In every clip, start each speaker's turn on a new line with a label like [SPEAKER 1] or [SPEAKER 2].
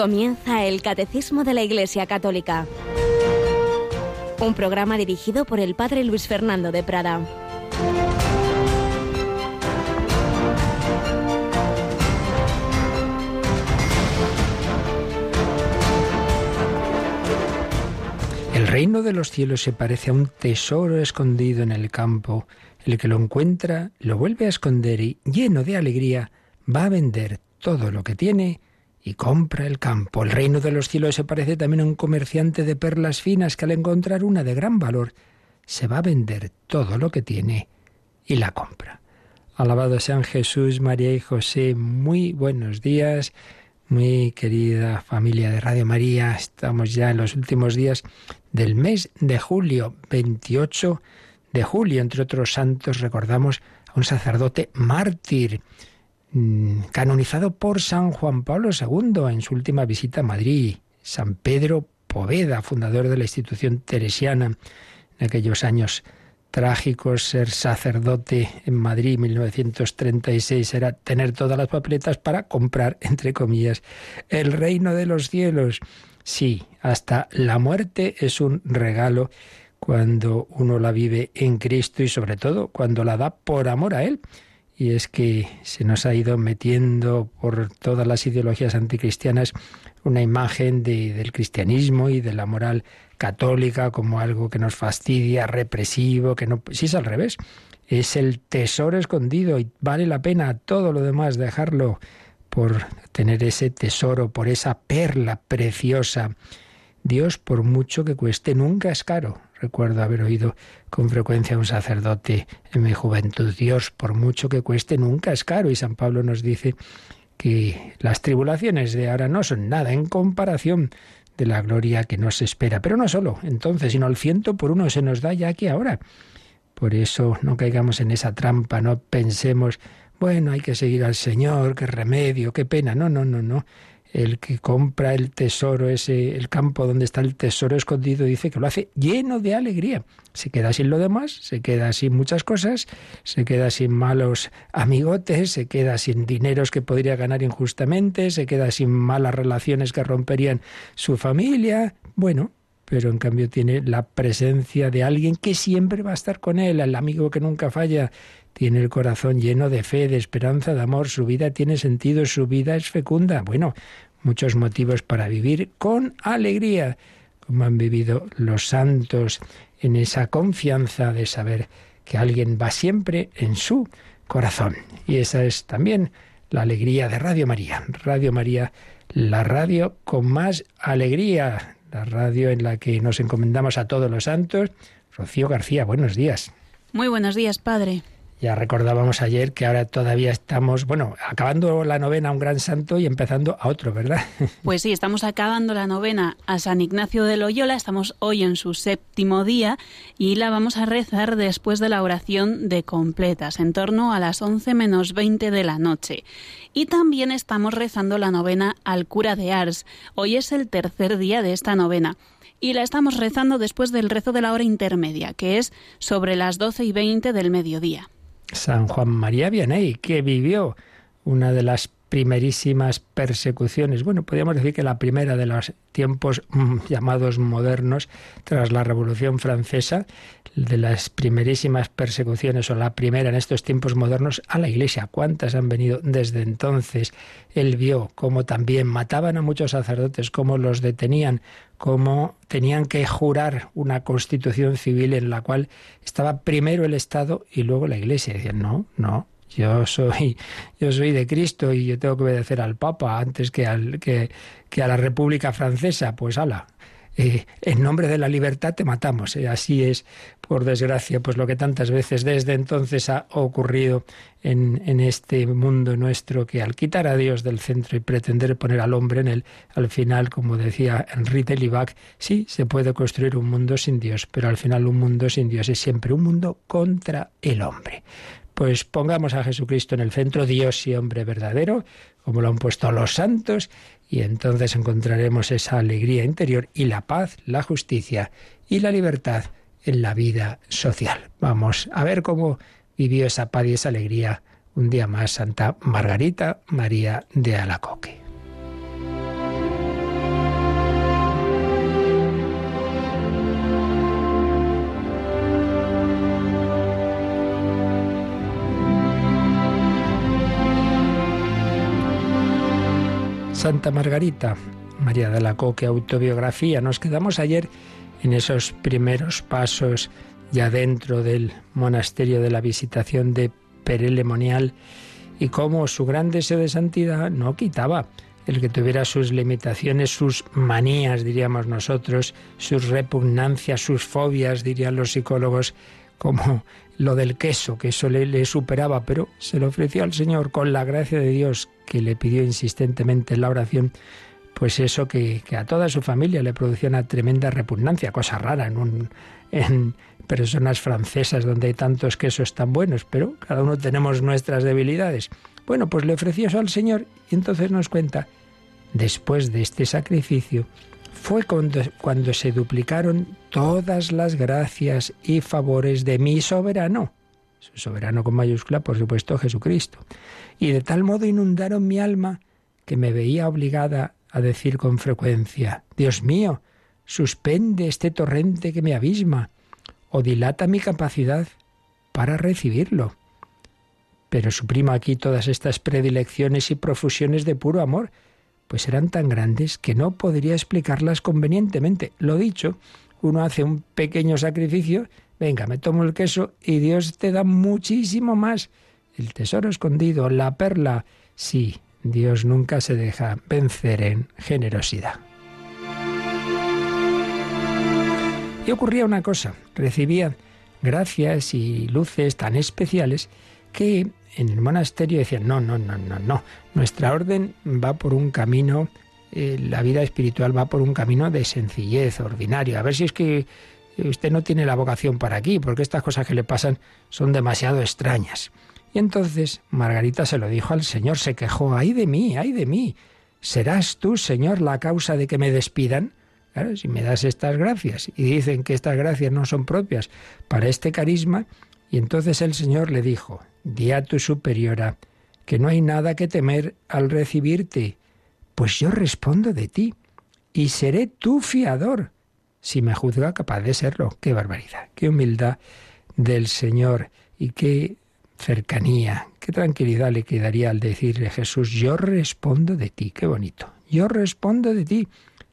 [SPEAKER 1] Comienza el Catecismo de la Iglesia Católica. Un programa dirigido por el Padre Luis Fernando de Prada.
[SPEAKER 2] El reino de los cielos se parece a un tesoro escondido en el campo. El que lo encuentra lo vuelve a esconder y, lleno de alegría, va a vender todo lo que tiene y compra el campo. El reino de los cielos se parece también a un comerciante de perlas finas que al encontrar una de gran valor se va a vender todo lo que tiene y la compra. Alabado sean Jesús, María y José. Muy buenos días, muy querida familia de Radio María. Estamos ya en los últimos días del mes de julio, 28 de julio. Entre otros santos recordamos a un sacerdote mártir Mm, canonizado por San Juan Pablo II en su última visita a Madrid, San Pedro Poveda, fundador de la institución teresiana. En aquellos años trágicos, ser sacerdote en Madrid 1936 era tener todas las papeletas para comprar, entre comillas, el reino de los cielos. Sí, hasta la muerte es un regalo cuando uno la vive en Cristo y sobre todo cuando la da por amor a Él y es que se nos ha ido metiendo por todas las ideologías anticristianas una imagen del cristianismo y de la moral católica como algo que nos fastidia, represivo, que no... Si es al revés, es el tesoro escondido y vale la pena todo lo demás dejarlo por tener ese tesoro, por esa perla preciosa. Dios, por mucho que cueste, nunca es caro. Recuerdo haber oído con frecuencia a un sacerdote en mi juventud, Dios, por mucho que cueste, nunca es caro. Y San Pablo nos dice que las tribulaciones de ahora no son nada en comparación de la gloria que nos espera. Pero no solo entonces, sino al ciento por uno se nos da ya aquí ahora. Por eso no caigamos en esa trampa, no pensemos, bueno, hay que seguir al Señor, qué remedio, qué pena. No, no, no, no el que compra el tesoro, ese, el campo donde está el tesoro escondido, dice que lo hace lleno de alegría. Se queda sin lo demás, se queda sin muchas cosas, se queda sin malos amigotes, se queda sin dineros que podría ganar injustamente, se queda sin malas relaciones que romperían su familia. Bueno, pero en cambio tiene la presencia de alguien que siempre va a estar con él, el amigo que nunca falla, tiene el corazón lleno de fe, de esperanza, de amor, su vida tiene sentido, su vida es fecunda. Bueno, muchos motivos para vivir con alegría, como han vivido los santos, en esa confianza de saber que alguien va siempre en su corazón. Y esa es también la alegría de Radio María. Radio María, la radio con más alegría, la radio en la que nos encomendamos a todos los santos. Rocío García, buenos días.
[SPEAKER 3] Muy buenos días, Padre.
[SPEAKER 2] Ya recordábamos ayer que ahora todavía estamos, bueno, acabando la novena a un gran santo y empezando a otro, ¿verdad?
[SPEAKER 3] Pues sí, estamos acabando la novena a San Ignacio de Loyola, estamos hoy en su séptimo día y la vamos a rezar después de la oración de completas, en torno a las once menos veinte de la noche. Y también estamos rezando la novena al cura de Ars. Hoy es el tercer día de esta novena y la estamos rezando después del rezo de la hora intermedia, que es sobre las doce y veinte del mediodía.
[SPEAKER 2] San Juan María Vianney, que vivió una de las primerísimas persecuciones, bueno, podríamos decir que la primera de los tiempos mm, llamados modernos tras la Revolución Francesa, de las primerísimas persecuciones o la primera en estos tiempos modernos a la Iglesia. ¿Cuántas han venido desde entonces? Él vio cómo también mataban a muchos sacerdotes, cómo los detenían, cómo tenían que jurar una constitución civil en la cual estaba primero el Estado y luego la Iglesia. Decían, no, no, yo soy, yo soy de Cristo y yo tengo que obedecer al Papa antes que, al, que, que a la República Francesa. Pues ala, eh, en nombre de la libertad te matamos. Eh, así es, por desgracia, pues lo que tantas veces desde entonces ha ocurrido en, en, este mundo nuestro, que al quitar a Dios del centro y pretender poner al hombre en él, al final, como decía Henri Libac, sí, se puede construir un mundo sin Dios, pero al final un mundo sin Dios es siempre un mundo contra el hombre. Pues pongamos a Jesucristo en el centro, Dios y hombre verdadero, como lo han puesto los santos, y entonces encontraremos esa alegría interior y la paz, la justicia y la libertad en la vida social. Vamos a ver cómo vivió esa paz y esa alegría un día más Santa Margarita María de Alacoque. Santa Margarita María de Alacoque, autobiografía. Nos quedamos ayer en esos primeros pasos ya dentro del monasterio de la Visitación de Perelemonial y cómo su gran deseo de santidad no quitaba el que tuviera sus limitaciones, sus manías, diríamos nosotros, sus repugnancias, sus fobias, dirían los psicólogos, como lo del queso, que eso le, superaba, pero se lo ofreció al Señor con la gracia de Dios que le pidió insistentemente en la oración, pues eso que, a toda su familia le producía una tremenda repugnancia, cosa rara en personas francesas donde hay tantos quesos tan buenos, pero cada uno tenemos nuestras debilidades. Bueno, pues le ofreció eso al Señor y entonces nos cuenta, después de este sacrificio, fue cuando, cuando se duplicaron todas las gracias y favores de mi soberano, su soberano con mayúscula, por supuesto, Jesucristo, y de tal modo inundaron mi alma que me veía obligada a decir con frecuencia, Dios mío, suspende este torrente que me abisma, o dilata mi capacidad para recibirlo. Pero suprimo aquí todas estas predilecciones y profusiones de puro amor, pues eran tan grandes que no podría explicarlas convenientemente. Lo dicho, uno hace un pequeño sacrificio, venga, me tomo el queso y Dios te da muchísimo más. El tesoro escondido, la perla, sí, Dios nunca se deja vencer en generosidad. Y ocurría una cosa, recibía gracias y luces tan especiales que en el monasterio decían, no, no, no, no, no, nuestra orden va por un camino, eh, la vida espiritual va por un camino de sencillez, ordinario. A ver si es que usted no tiene la vocación para aquí, porque estas cosas que le pasan son demasiado extrañas. Y entonces Margarita se lo dijo al Señor, se quejó, ay de mí, ay de mí, ¿serás tú, Señor, la causa de que me despidan? Si me das estas gracias y dicen que estas gracias no son propias para este carisma, y entonces el Señor le dijo, di a tu superiora que no hay nada que temer al recibirte, pues yo respondo de ti y seré tu fiador, si me juzga capaz de serlo. Qué barbaridad, qué humildad del Señor y qué cercanía, qué tranquilidad le quedaría al decirle Jesús, yo respondo de ti, qué bonito, yo respondo de ti.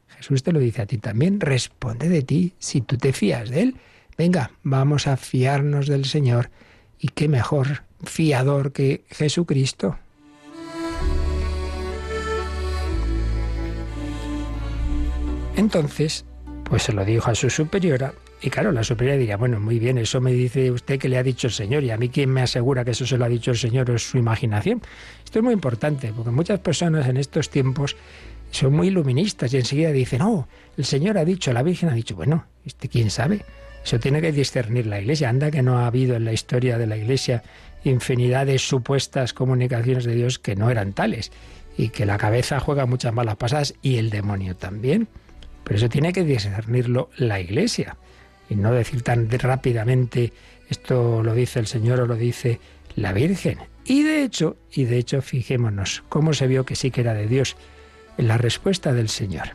[SPEAKER 2] Jesús te lo dice a ti también, responde de ti si tú te fías de Él. Venga, vamos a fiarnos del Señor. Y qué mejor fiador que Jesucristo. Entonces, pues se lo dijo a su superiora, y claro, la superiora diría, bueno, muy bien, eso me dice usted que le ha dicho el Señor, y a mí quién me asegura que eso se lo ha dicho el Señor o es su imaginación. Esto es muy importante, porque muchas personas en estos tiempos son muy iluministas y enseguida dicen, no, el Señor ha dicho, la Virgen ha dicho, bueno, ¿este quién sabe? Eso tiene que discernir la Iglesia. Anda que no ha habido en la historia de la Iglesia infinidad de supuestas comunicaciones de Dios que no eran tales y que la cabeza juega muchas malas pasadas y el demonio también. Pero eso tiene que discernirlo la Iglesia y no decir tan rápidamente esto lo dice el Señor o lo dice la Virgen. Y de hecho, y de hecho, fijémonos cómo se vio que sí que era de Dios en la respuesta del Señor.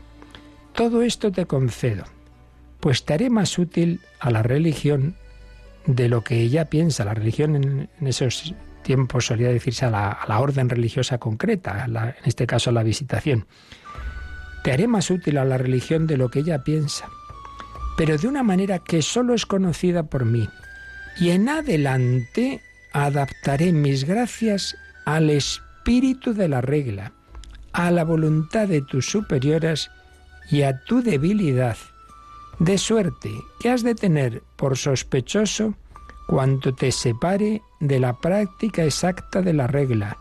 [SPEAKER 2] Todo esto te concedo, pues te haré más útil a la religión de lo que ella piensa. La religión en, esos tiempos solía decirse a la, orden religiosa concreta, en este caso a la visitación. Te haré más útil a la religión de lo que ella piensa, pero de una manera que solo es conocida por mí. Y en adelante adaptaré mis gracias al espíritu de la regla, a la voluntad de tus superioras y a tu debilidad de suerte que has de tener por sospechoso cuanto te separe de la práctica exacta de la regla,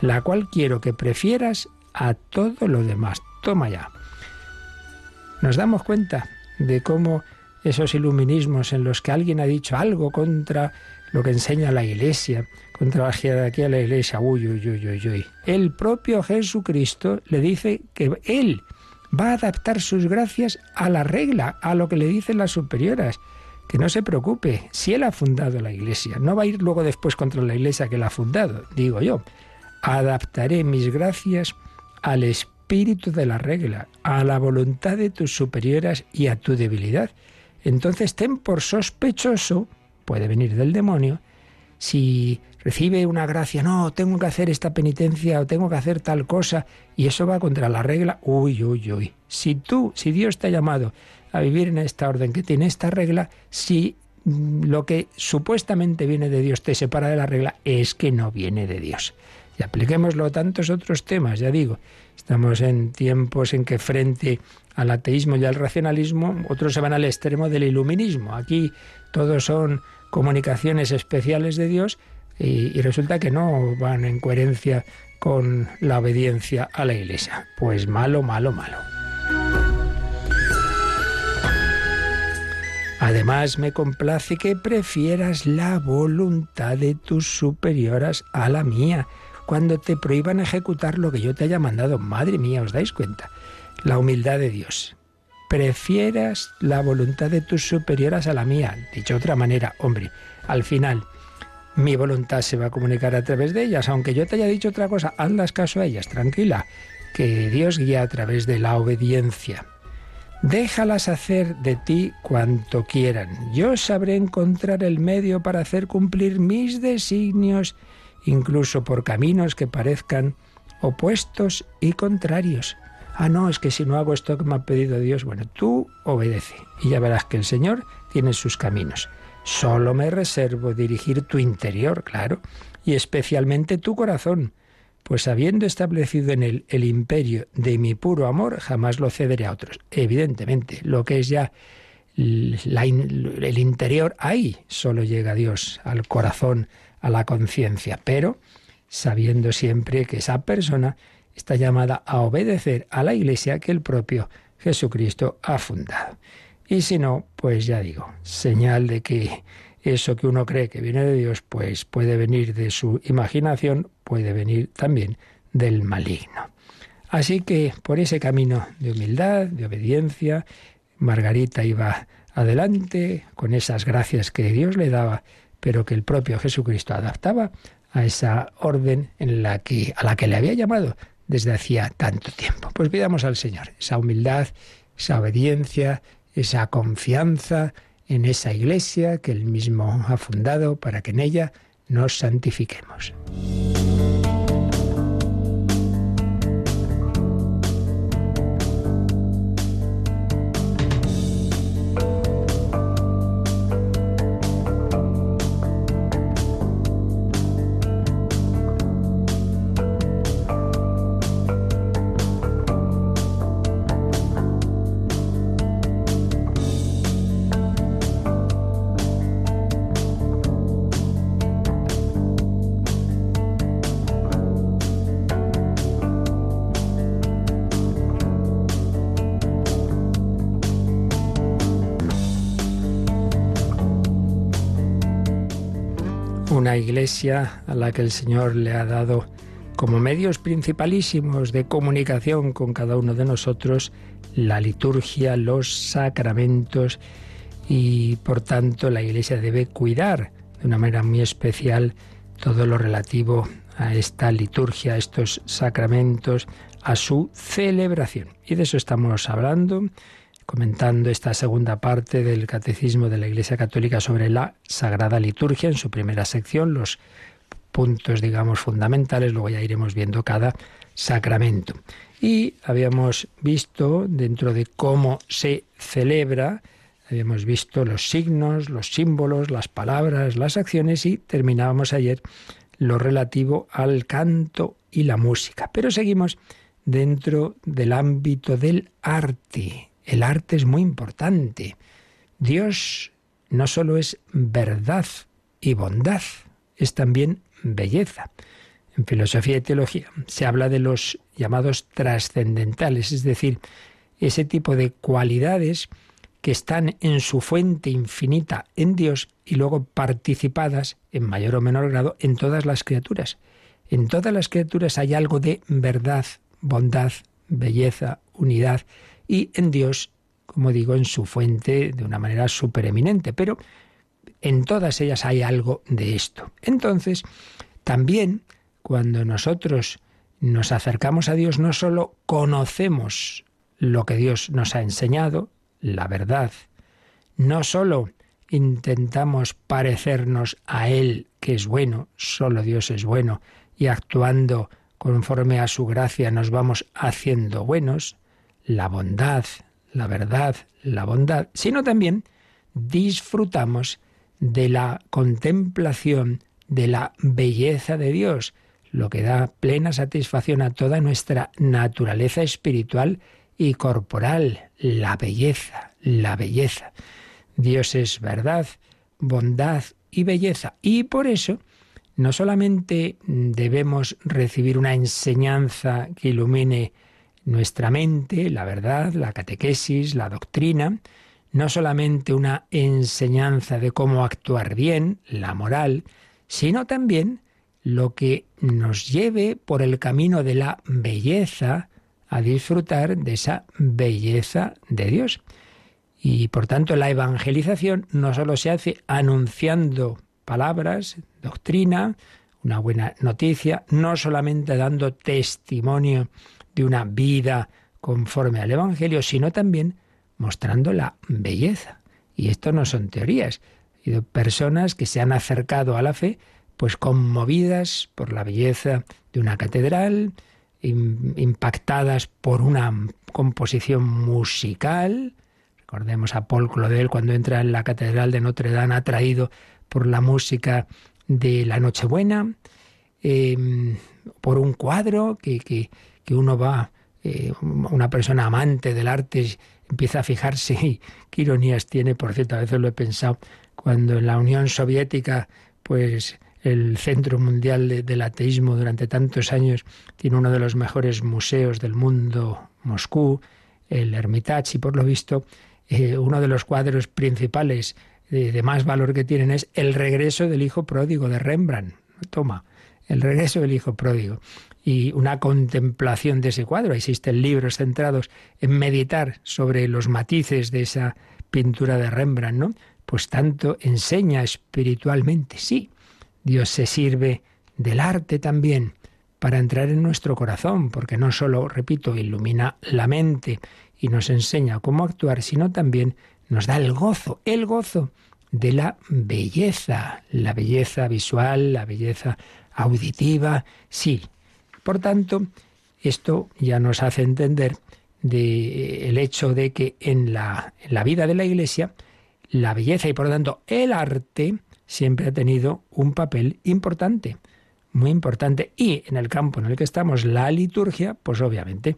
[SPEAKER 2] la cual quiero que prefieras a todo lo demás. Toma ya. Nos damos cuenta de cómo esos iluminismos en los que alguien ha dicho algo contra lo que enseña la Iglesia, contra la jerarquía de la Iglesia, uy, uy, uy, uy, uy. El propio Jesucristo le dice que Él va a adaptar sus gracias a la regla, a lo que le dicen las superioras. Que no se preocupe, si él ha fundado la iglesia, no va a ir luego después contra la iglesia que la ha fundado, digo yo. Adaptaré mis gracias al espíritu de la regla, a la voluntad de tus superioras y a tu debilidad. Entonces ten por sospechoso, puede venir del demonio, si recibe una gracia, no, tengo que hacer esta penitencia o tengo que hacer tal cosa, y eso va contra la regla, uy, uy, uy. Si tú, si Dios te ha llamado a vivir en esta orden que tiene esta regla, si mm, lo que supuestamente viene de Dios te separa de la regla, es que no viene de Dios. Y apliquémoslo a tantos otros temas, ya digo. Estamos en tiempos en que frente al ateísmo y al racionalismo, otros se van al extremo del iluminismo. Aquí todos son comunicaciones especiales de Dios y, resulta que no van en coherencia con la obediencia a la Iglesia. Pues malo, malo, malo. Además, me complace que prefieras la voluntad de tus superioras a la mía cuando te prohíban ejecutar lo que yo te haya mandado. Madre mía, ¿os dais cuenta? La humildad de Dios. Prefieras la voluntad de tus superioras a la mía. Dicho de otra manera, hombre, al final mi voluntad se va a comunicar a través de ellas. Aunque yo te haya dicho otra cosa, hazlas caso a ellas, tranquila, que Dios guía a través de la obediencia. Déjalas hacer de ti cuanto quieran. Yo sabré encontrar el medio para hacer cumplir mis designios incluso por caminos que parezcan opuestos y contrarios. Ah, no, es que si no hago esto que me ha pedido Dios, bueno, tú obedece y ya verás que el Señor tiene sus caminos. Solo me reservo dirigir tu interior, claro, y especialmente tu corazón, pues habiendo establecido en él el imperio de mi puro amor, jamás lo cederé a otros. Evidentemente, lo que es ya el interior, ahí solo llega Dios, al corazón, a la conciencia, pero sabiendo siempre que esa persona está llamada a obedecer a la Iglesia que el propio Jesucristo ha fundado. Y si no, pues ya digo, señal de que eso que uno cree que viene de Dios, pues puede venir de su imaginación, puede venir también del maligno. Así que por ese camino de humildad, de obediencia, Margarita iba adelante con esas gracias que Dios le daba pero que el propio Jesucristo adaptaba a esa orden en la que, a la que le había llamado desde hacía tanto tiempo. Pues pidamos al Señor esa humildad, esa obediencia, esa confianza en esa iglesia que Él mismo ha fundado para que en ella nos santifiquemos. A la que el Señor le ha dado como medios principalísimos de comunicación con cada uno de nosotros la liturgia, los sacramentos y por tanto la iglesia debe cuidar de una manera muy especial todo lo relativo a esta liturgia, a estos sacramentos, a su celebración. Y de eso estamos hablando comentando esta segunda parte del Catecismo de la Iglesia Católica sobre la Sagrada Liturgia en su primera sección, los puntos, digamos, fundamentales, luego ya iremos viendo cada sacramento. Y habíamos visto, dentro de cómo se celebra, habíamos visto los signos, los símbolos, las palabras, las acciones y terminábamos ayer lo relativo al canto y la música. Pero seguimos dentro del ámbito del arte, el arte es muy importante. Dios no solo es verdad y bondad, es también belleza. En filosofía y teología se habla de los llamados trascendentales, es decir, ese tipo de cualidades que están en su fuente infinita en Dios y luego participadas en mayor o menor grado en todas las criaturas. En todas las criaturas hay algo de verdad, bondad, belleza, unidad y en Dios, como digo, en su fuente de una manera supereminente, pero en todas ellas hay algo de esto. Entonces, también cuando nosotros nos acercamos a Dios, no solo conocemos lo que Dios nos ha enseñado, la verdad, no solo intentamos parecernos a Él que es bueno, solo Dios es bueno, y actuando conforme a su gracia nos vamos haciendo buenos, la bondad, la verdad, la bondad, sino también disfrutamos de la contemplación de la belleza de Dios, lo que da plena satisfacción a toda nuestra naturaleza espiritual y corporal, la belleza, la belleza. Dios es verdad, bondad y belleza. Y por eso no solamente debemos recibir una enseñanza que ilumine nuestra mente, la verdad, la catequesis, la doctrina, no solamente una enseñanza de cómo actuar bien, la moral, sino también lo que nos lleve por el camino de la belleza a disfrutar de esa belleza de Dios. Y por tanto la evangelización no solo se hace anunciando palabras, doctrina, una buena noticia, no solamente dando testimonio de una vida conforme al Evangelio, sino también mostrando la belleza. Y esto no son teorías. Hay personas que se han acercado a la fe pues conmovidas por la belleza de una catedral, impactadas por una composición musical. Recordemos a Paul Claudel cuando entra en la catedral de Notre Dame atraído por la música de la Nochebuena, em, por un cuadro que, uno va, eh, una persona amante del arte empieza a fijarse, qué ironías tiene, por cierto, a veces lo he pensado, cuando en la Unión Soviética, pues el Centro Mundial del Ateísmo durante tantos años tiene uno de los mejores museos del mundo, Moscú, el Hermitage, y por lo visto eh, uno de los cuadros principales de, más valor que tienen es El regreso del hijo pródigo de Rembrandt. Toma, El regreso del hijo pródigo. Y una contemplación de ese cuadro. Existen libros centrados en meditar sobre los matices de esa pintura de Rembrandt, ¿no? Pues tanto enseña espiritualmente, sí, Dios se sirve del arte también para entrar en nuestro corazón, porque no solo, repito, ilumina la mente y nos enseña cómo actuar, sino también nos da el gozo, el gozo de la belleza, la belleza visual, la belleza auditiva, sí. Por tanto, esto ya nos hace entender de el hecho de que en la, en vida de la Iglesia la belleza y por lo tanto el arte siempre ha tenido un papel importante, muy importante. Y en el campo en el que estamos, la liturgia, pues obviamente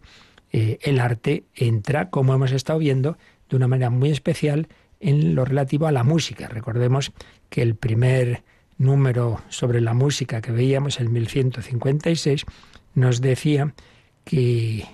[SPEAKER 2] eh, el arte entra, como hemos estado viendo, de una manera muy especial en lo relativo a la música. Recordemos que el primer número sobre la música que veíamos, el 1156, nos decía que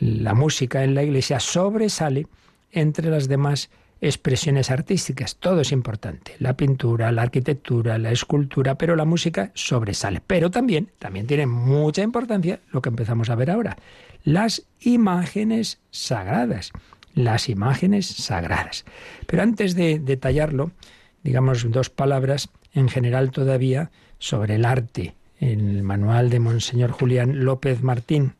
[SPEAKER 2] la música en la iglesia sobresale entre las demás expresiones artísticas. Todo es importante. La pintura, la arquitectura, la escultura, pero la música sobresale. Pero también, también tiene mucha importancia lo que empezamos a ver ahora. Las imágenes sagradas. Las imágenes sagradas. Pero antes de detallarlo, digamos dos palabras en general todavía sobre el arte. En el manual de Monseñor Julián López Martín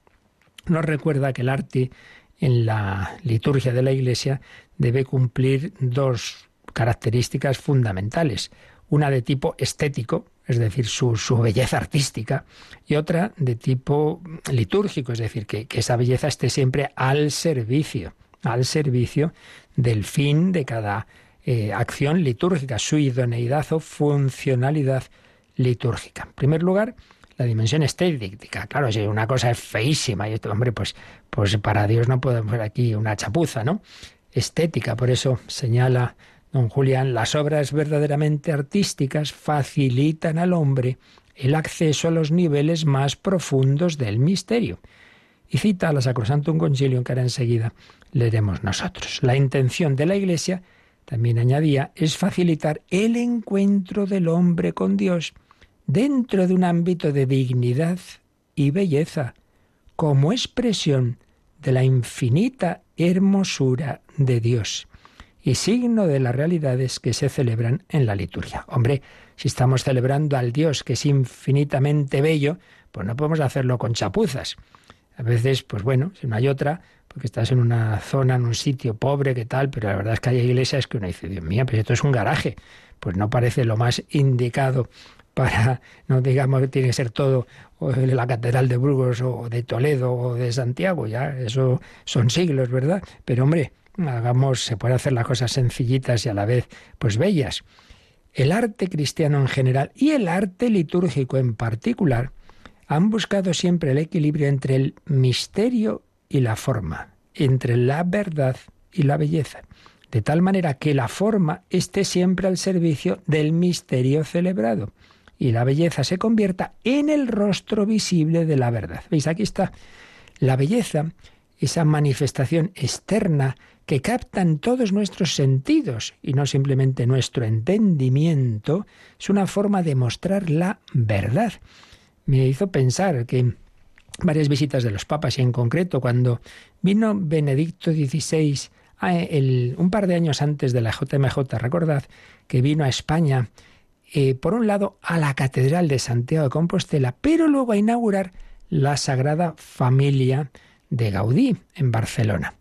[SPEAKER 2] nos recuerda que el arte en la liturgia de la Iglesia debe cumplir dos características fundamentales. Una de tipo estético, es decir, su, belleza artística, y otra de tipo litúrgico, es decir, que, esa belleza esté siempre al servicio, al servicio del fin de cada eh, acción litúrgica, su idoneidad o funcionalidad litúrgica. En primer lugar, la dimensión estética. Claro, si una cosa es feísima y esto, hombre, pues, pues para Dios no podemos ver aquí una chapuza, ¿no? Estética, por eso señala don Julián, las obras verdaderamente artísticas facilitan al hombre el acceso a los niveles más profundos del misterio. Y cita a la Sacrosantum Concilium que ahora enseguida leeremos nosotros. La intención de la Iglesia, también añadía, es facilitar el encuentro del hombre con Dios dentro de un ámbito de dignidad y belleza, como expresión de la infinita hermosura de Dios y signo de las realidades que se celebran en la liturgia. Hombre, si estamos celebrando al Dios que es infinitamente bello, pues no podemos hacerlo con chapuzas. A veces, pues bueno, si no hay otra, porque estás en una zona, en un sitio pobre, que tal, pero la verdad es que hay iglesias que uno dice, Dios mío, pero esto es un garaje. Pues no parece lo más indicado para, no digamos que tiene que ser todo la Catedral de Burgos o de Toledo o de Santiago, ya, eso son siglos, ¿verdad? Pero hombre, hagamos, se puede hacer las cosas sencillitas y a la vez, pues bellas. El arte cristiano en general y el arte litúrgico en particular han buscado siempre el equilibrio entre el misterio y la forma, entre la verdad y la belleza, de tal manera que la forma esté siempre al servicio del misterio celebrado y la belleza se convierta en el rostro visible de la verdad. ¿Veis? Aquí está la belleza, esa manifestación externa que captan todos nuestros sentidos y no simplemente nuestro entendimiento, es una forma de mostrar la verdad. Me hizo pensar que varias visitas de los papas y en concreto cuando vino Benedicto XVI un par de años antes de la JMJ, recordad que vino a España eh, por un lado, a la Catedral de Santiago de Compostela, pero luego a inaugurar la Sagrada Familia de Gaudí en Barcelona.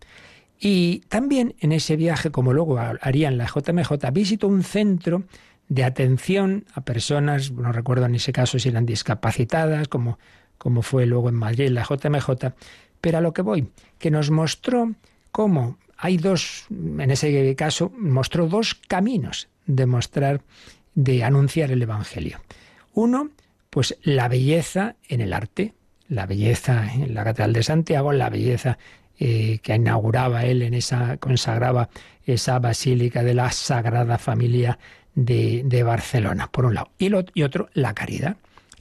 [SPEAKER 2] Y también en ese viaje, como luego haría en la JMJ, visitó un centro de atención a personas, no recuerdo en ese caso si eran discapacitadas, como, como fue luego en Madrid la JMJ, pero a lo que voy, que nos mostró cómo hay dos, en ese caso, mostró dos caminos de mostrar de anunciar el Evangelio. Uno, pues la belleza en el arte, la belleza en la Catedral de Santiago, la belleza eh, que inauguraba él en esa, consagraba esa basílica de la Sagrada Familia de, de Barcelona, por un lado. Y, lo, y otro, la caridad.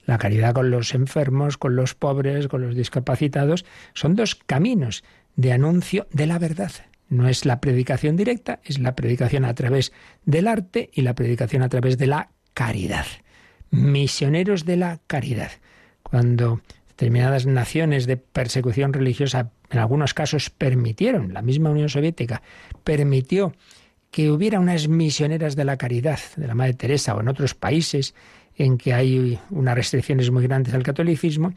[SPEAKER 2] La caridad con los enfermos, con los pobres, con los discapacitados, son dos caminos de anuncio de la verdad, no es la predicación directa, es la predicación a través del arte y la predicación a través de la caridad. Misioneros de la caridad. Cuando determinadas naciones de persecución religiosa en algunos casos permitieron, la misma Unión Soviética permitió que hubiera unas misioneras de la caridad, de la Madre Teresa o en otros países en que hay unas restricciones muy grandes al catolicismo,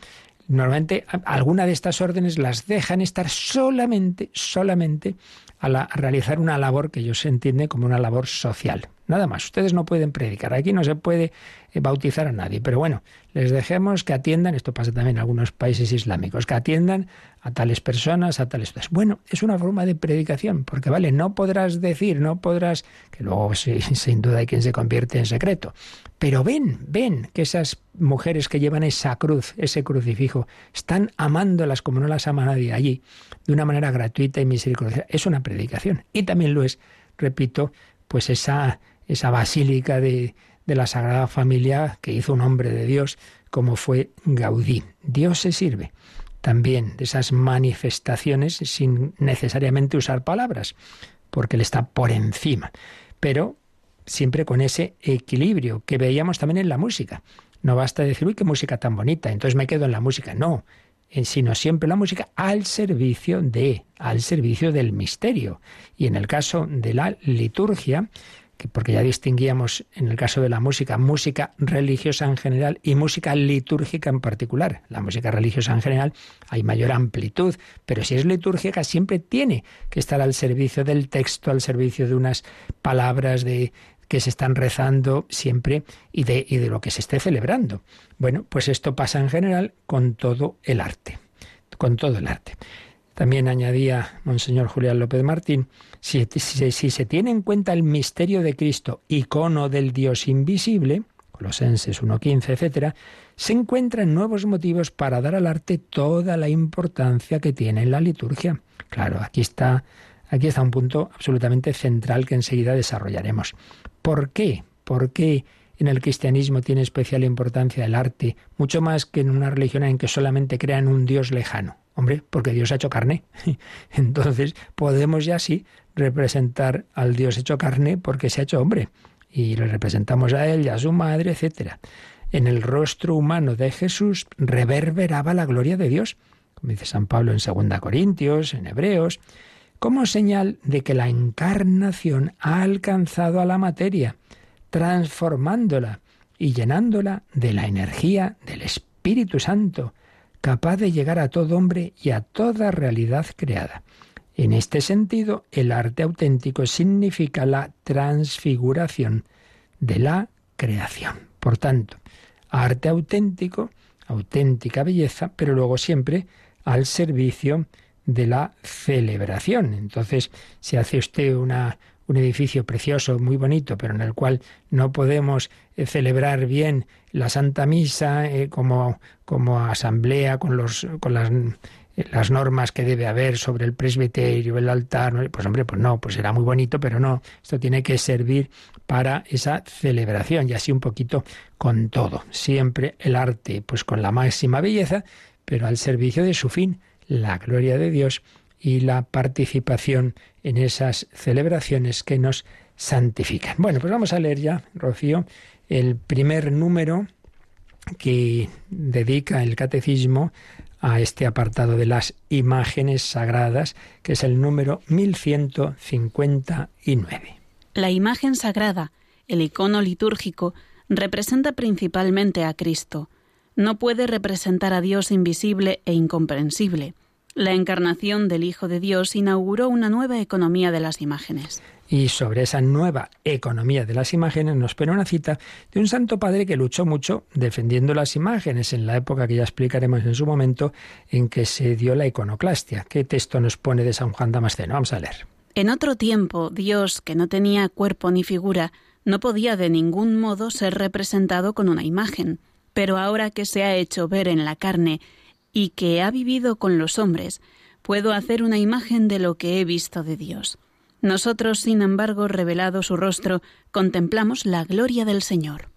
[SPEAKER 2] Normalmente alguna de estas órdenes las dejan estar solamente, solamente a, realizar una labor que ellos entienden como una labor social. Nada más, ustedes no pueden predicar, aquí no se puede eh, bautizar a nadie, pero bueno, les dejemos que atiendan, esto pasa también en algunos países islámicos, que atiendan a tales personas, a tales... Bueno, es una forma de predicación, porque vale, no podrás decir, no podrás, que luego sin duda hay quien se convierte en secreto, pero ven, ven que esas mujeres que llevan esa cruz, ese crucifijo, están amándolas como no las ama nadie allí, de una manera gratuita y misericordiosa. Es una predicación. Y también lo es, repito, pues esa, esa basílica de, de la Sagrada Familia que hizo un hombre de Dios como fue Gaudí. Dios se sirve también de esas manifestaciones sin necesariamente usar palabras, porque Él está por encima. Pero siempre con ese equilibrio que veíamos también en la música. No basta decir, uy, qué música tan bonita, entonces me quedo en la música. No, sino siempre la música al servicio de, al servicio del misterio. Y en el caso de la liturgia, porque ya distinguíamos en el caso de la música, música religiosa en general y música litúrgica en particular. La música religiosa en general hay mayor amplitud, pero si es litúrgica siempre tiene que estar al servicio del texto, al servicio de unas palabras de que se están rezando siempre y de, y de lo que se esté celebrando. Bueno, pues esto pasa en general con todo el arte, con todo el arte. También añadía Monseñor Julián López Martín, si, se tiene en cuenta el misterio de Cristo, icono del Dios invisible, Colosenses 1.15, etc., se encuentran nuevos motivos para dar al arte toda la importancia que tiene en la liturgia. Claro, aquí está, aquí está un punto absolutamente central que enseguida desarrollaremos. ¿Por qué? ¿Por qué en el cristianismo tiene especial importancia el arte, mucho más que en una religión en que solamente crean un Dios lejano? Hombre, porque Dios ha hecho carne. Entonces podemos ya sí representar al Dios hecho carne porque se ha hecho hombre. Y le representamos a él y a su madre, etc. En el rostro humano de Jesús reverberaba la gloria de Dios, como dice San Pablo en 2 Corintios, en Hebreos, como señal de que la encarnación ha alcanzado a la materia, transformándola y llenándola de la energía del Espíritu Santo capaz de llegar a todo hombre y a toda realidad creada. En este sentido, el arte auténtico significa la transfiguración de la creación. Por tanto, arte auténtico, auténtica belleza, pero luego siempre al servicio de la celebración. Entonces, si hace usted una, un edificio precioso, muy bonito, pero en el cual no podemos eh, celebrar bien la Santa Misa eh, como, como asamblea con, los, con las las normas que debe haber sobre el presbiterio, el altar, pues hombre, pues no, pues será muy bonito, pero no, esto tiene que servir para esa celebración y así un poquito con todo. Siempre el arte, pues con la máxima belleza, pero al servicio de su fin, la gloria de Dios y la participación en esas celebraciones que nos santifican. Bueno, pues vamos a leer ya, Rocío, el primer número que dedica el catecismo a este apartado de las imágenes sagradas, que es el número 1159.
[SPEAKER 3] La imagen sagrada, el icono litúrgico, representa principalmente a Cristo. No puede representar a Dios invisible e incomprensible. La encarnación del Hijo de Dios inauguró una nueva economía de las imágenes.
[SPEAKER 2] Y sobre esa nueva economía de las imágenes nos pone una cita de un santo padre que luchó mucho defendiendo las imágenes en la época que ya explicaremos en su momento en que se dio la iconoclastia. ¿Qué texto nos pone de San Juan Damasceno? Vamos a leer.
[SPEAKER 3] En otro tiempo, Dios, que no tenía cuerpo ni figura, no podía de ningún modo ser representado con una imagen, pero ahora que se ha hecho ver en la carne y que ha vivido con los hombres, puedo hacer una imagen de lo que he visto de Dios. Nosotros, sin embargo, revelado su rostro, contemplamos la gloria del Señor.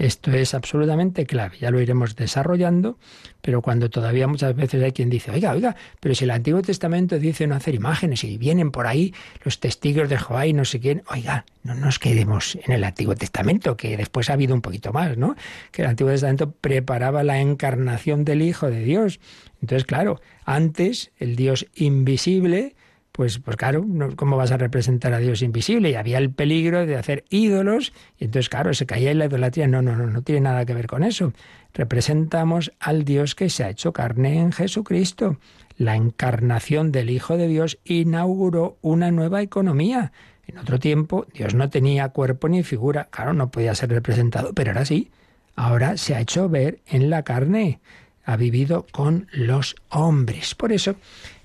[SPEAKER 2] Esto es absolutamente clave, ya lo iremos desarrollando, pero cuando todavía muchas veces hay quien dice, oiga, oiga, pero si el Antiguo Testamento dice no hacer imágenes y vienen por ahí los testigos de Jehová y no sé quién, oiga, no nos quedemos en el Antiguo Testamento, que después ha habido un poquito más, ¿no? Que el Antiguo Testamento preparaba la encarnación del Hijo de Dios. Entonces, claro, antes el Dios invisible, pues, pues claro, ¿cómo vas a representar a Dios invisible? Y había el peligro de hacer ídolos, y entonces, claro, se caía en la idolatría. No, no, no, no tiene nada que ver con eso. Representamos al Dios que se ha hecho carne en Jesucristo. La encarnación del Hijo de Dios inauguró una nueva economía. En otro tiempo, Dios no tenía cuerpo ni figura. Claro, no podía ser representado, pero ahora sí. Ahora se ha hecho ver en la carne ha vivido con los hombres. Por eso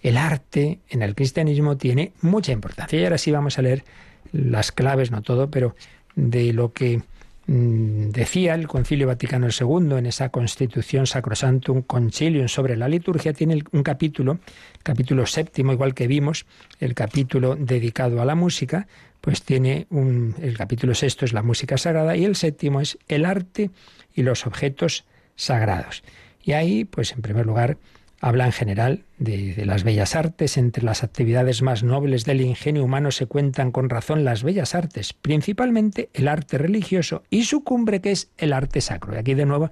[SPEAKER 2] el arte en el cristianismo tiene mucha importancia. Y ahora sí vamos a leer las claves, no todo, pero de lo que mm, decía el Concilio Vaticano II en esa Constitución Sacrosantum Concilium sobre la liturgia, tiene un capítulo, capítulo séptimo, igual que vimos, el capítulo dedicado a la música, pues tiene un, el capítulo sexto es la música sagrada y el séptimo es el arte y los objetos sagrados. Y ahí, pues en primer lugar, habla en general de, las bellas artes. Entre las actividades más nobles del ingenio humano se cuentan con razón las bellas artes, principalmente el arte religioso y su cumbre que es el arte sacro. Y aquí de nuevo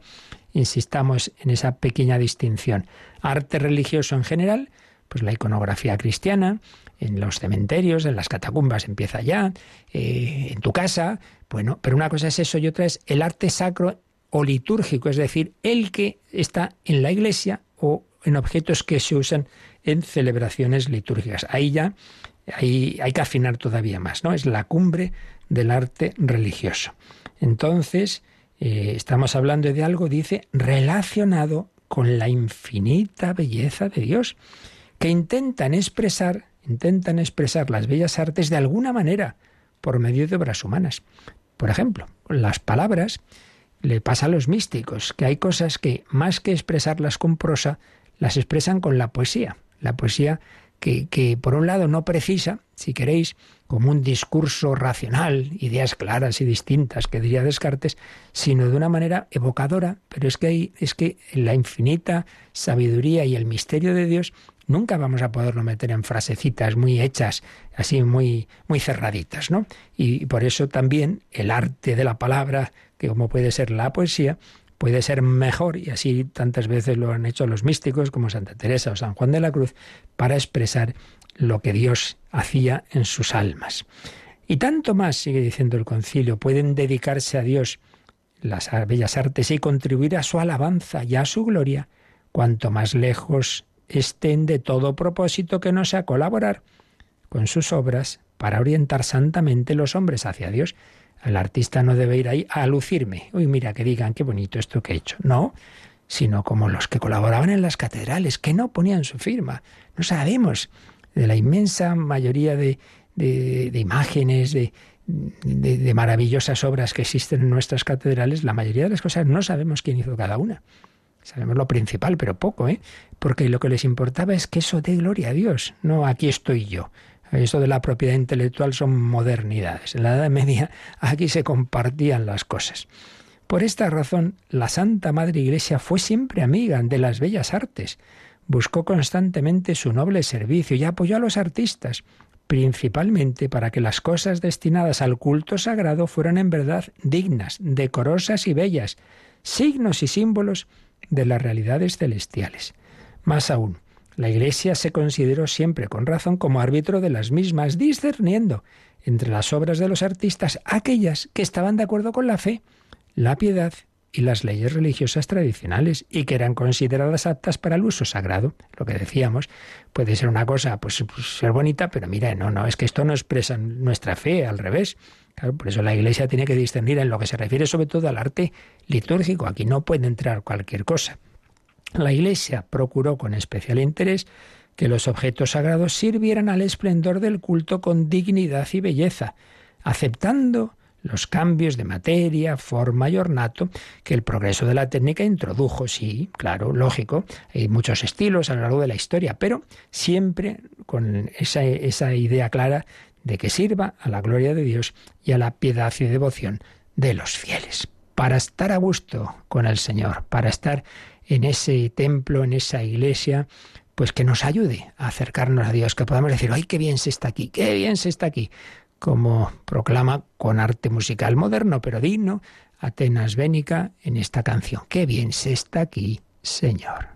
[SPEAKER 2] insistamos en esa pequeña distinción. Arte religioso en general, pues la iconografía cristiana, en los cementerios, en las catacumbas empieza ya, eh, en tu casa, bueno, pero una cosa es eso y otra es el arte sacro o litúrgico, es decir, el que está en la iglesia o en objetos que se usan en celebraciones litúrgicas. Ahí ya hay que afinar todavía más, ¿no? Es la cumbre del arte religioso. Entonces, eh, estamos hablando de algo, dice, relacionado con la infinita belleza de Dios, que intentan expresar, intentan expresar las bellas artes de alguna manera, por medio de obras humanas. Por ejemplo, las palabras le pasa a los místicos, que hay cosas que más que expresarlas con prosa, las expresan con la poesía. La poesía que, que, por un lado no precisa, si queréis, como un discurso racional, ideas claras y distintas que diría Descartes, sino de una manera evocadora, pero es que hay, es que la infinita sabiduría y el misterio de Dios nunca vamos a poderlo meter en frasecitas muy hechas, así muy, muy cerraditas, ¿no? Y por eso también el arte de la palabra que como puede ser la poesía, puede ser mejor, y así tantas veces lo han hecho los místicos como Santa Teresa o San Juan de la Cruz, para expresar lo que Dios hacía en sus almas. Y tanto más, sigue diciendo el concilio, pueden dedicarse a Dios las bellas artes y contribuir a su alabanza y a su gloria, cuanto más lejos estén de todo propósito que no sea colaborar con sus obras para orientar santamente los hombres hacia Dios. El artista no debe ir ahí a lucirme. Uy, mira, que digan qué bonito esto que he hecho. No, sino como los que colaboraban en las catedrales, que no ponían su firma. No sabemos de la inmensa mayoría de, de, imágenes, de, de, maravillosas obras que existen en nuestras catedrales, la mayoría de las cosas no sabemos quién hizo cada una. Sabemos lo principal, pero poco, ¿eh? Porque lo que les importaba es que eso dé gloria a Dios, no aquí estoy yo. Eso de la propiedad intelectual son modernidades. En la Edad Media aquí se compartían las cosas. Por esta razón, la Santa Madre Iglesia fue siempre amiga de las bellas artes. Buscó constantemente su noble servicio y apoyó a los artistas, principalmente para que las cosas destinadas al culto sagrado fueran en verdad dignas, decorosas y bellas, signos y símbolos de las realidades celestiales. Más aún, la Iglesia se consideró siempre con razón como árbitro de las mismas, discerniendo entre las obras de los artistas aquellas que estaban de acuerdo con la fe, la piedad y las leyes religiosas tradicionales y que eran consideradas aptas para el uso sagrado. Lo que decíamos, puede ser una cosa, pues, pues, ser bonita, pero mira, no, no, es que esto no expresa nuestra fe, al revés. Por eso la Iglesia tiene que discernir en lo que se refiere sobre todo al arte litúrgico. Aquí no puede entrar cualquier cosa. La Iglesia procuró con especial interés que los objetos sagrados sirvieran al esplendor del culto con dignidad y belleza, aceptando los cambios de materia, forma y ornato que el progreso de la técnica introdujo. Sí, claro, lógico, hay muchos estilos a lo largo de la historia, pero siempre con esa, esa idea clara de que sirva a la gloria de Dios y a la piedad y devoción de los fieles. Para estar a gusto con el Señor, para estar en ese templo, en esa iglesia, pues que nos ayude a acercarnos a Dios, que podamos decir, ¡ay, qué bien se está aquí! ¡Qué bien se está aquí! como proclama con arte musical moderno pero digno Atenas Bénica en esta canción. Qué bien se está aquí, Señor.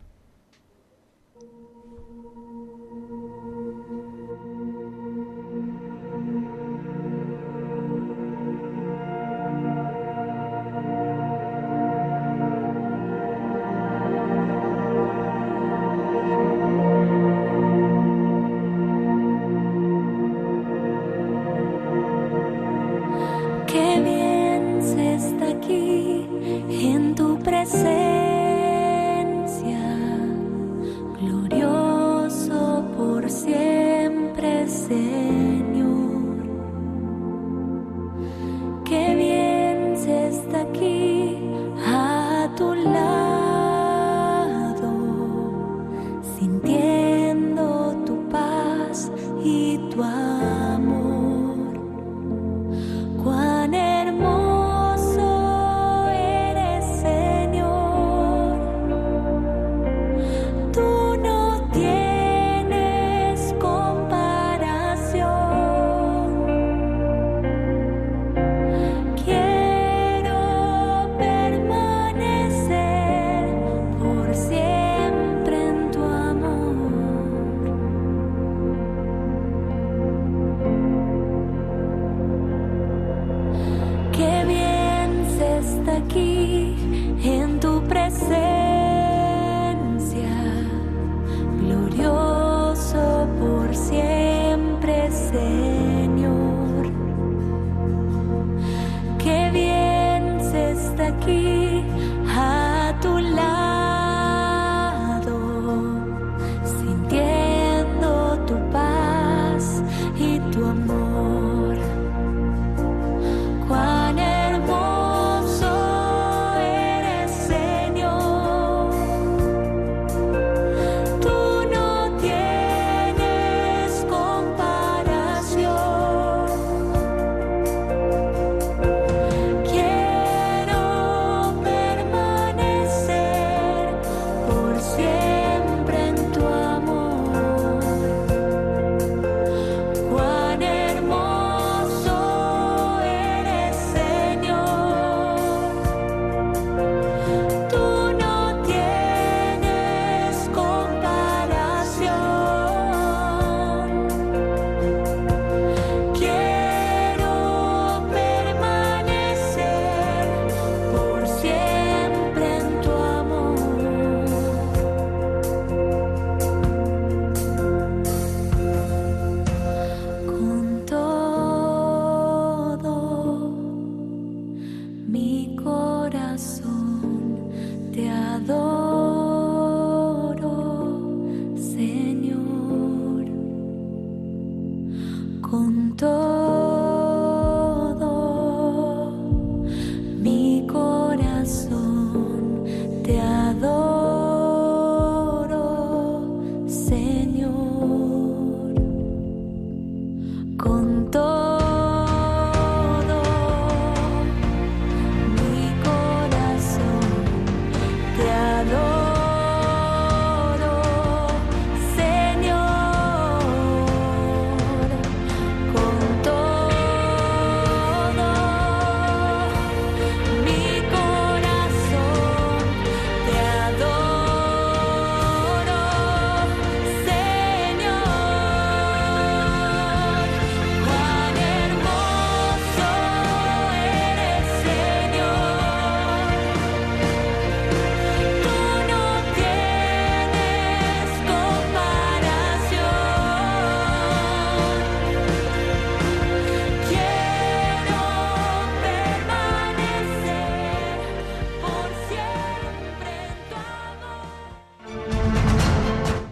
[SPEAKER 4] todo.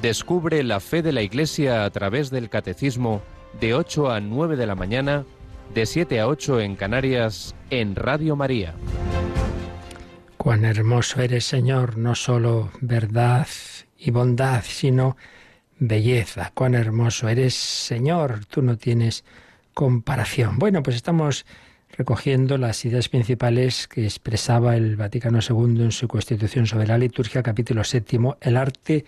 [SPEAKER 4] Descubre la fe de la Iglesia a través del Catecismo de 8 a 9 de la mañana, de 7 a 8 en Canarias, en Radio María.
[SPEAKER 2] Cuán hermoso eres, Señor, no solo verdad y bondad, sino belleza. Cuán hermoso eres, Señor, tú no tienes comparación. Bueno, pues estamos recogiendo las ideas principales que expresaba el Vaticano II en su Constitución sobre la liturgia, capítulo séptimo, el arte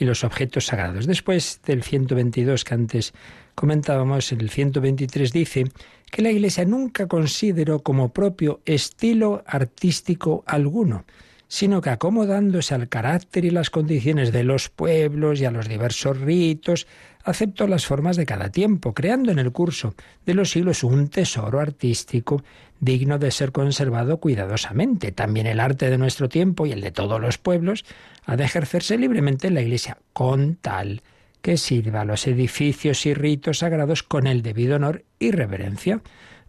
[SPEAKER 2] y los objetos sagrados. Después del 122 que antes comentábamos, en el 123 dice que la Iglesia nunca consideró como propio estilo artístico alguno, sino que acomodándose al carácter y las condiciones de los pueblos y a los diversos ritos, aceptó las formas de cada tiempo, creando en el curso de los siglos un tesoro artístico digno de ser conservado cuidadosamente. También el arte de nuestro tiempo y el de todos los pueblos ha de ejercerse libremente en la Iglesia, con tal que sirva a los edificios y ritos sagrados con el debido honor y reverencia,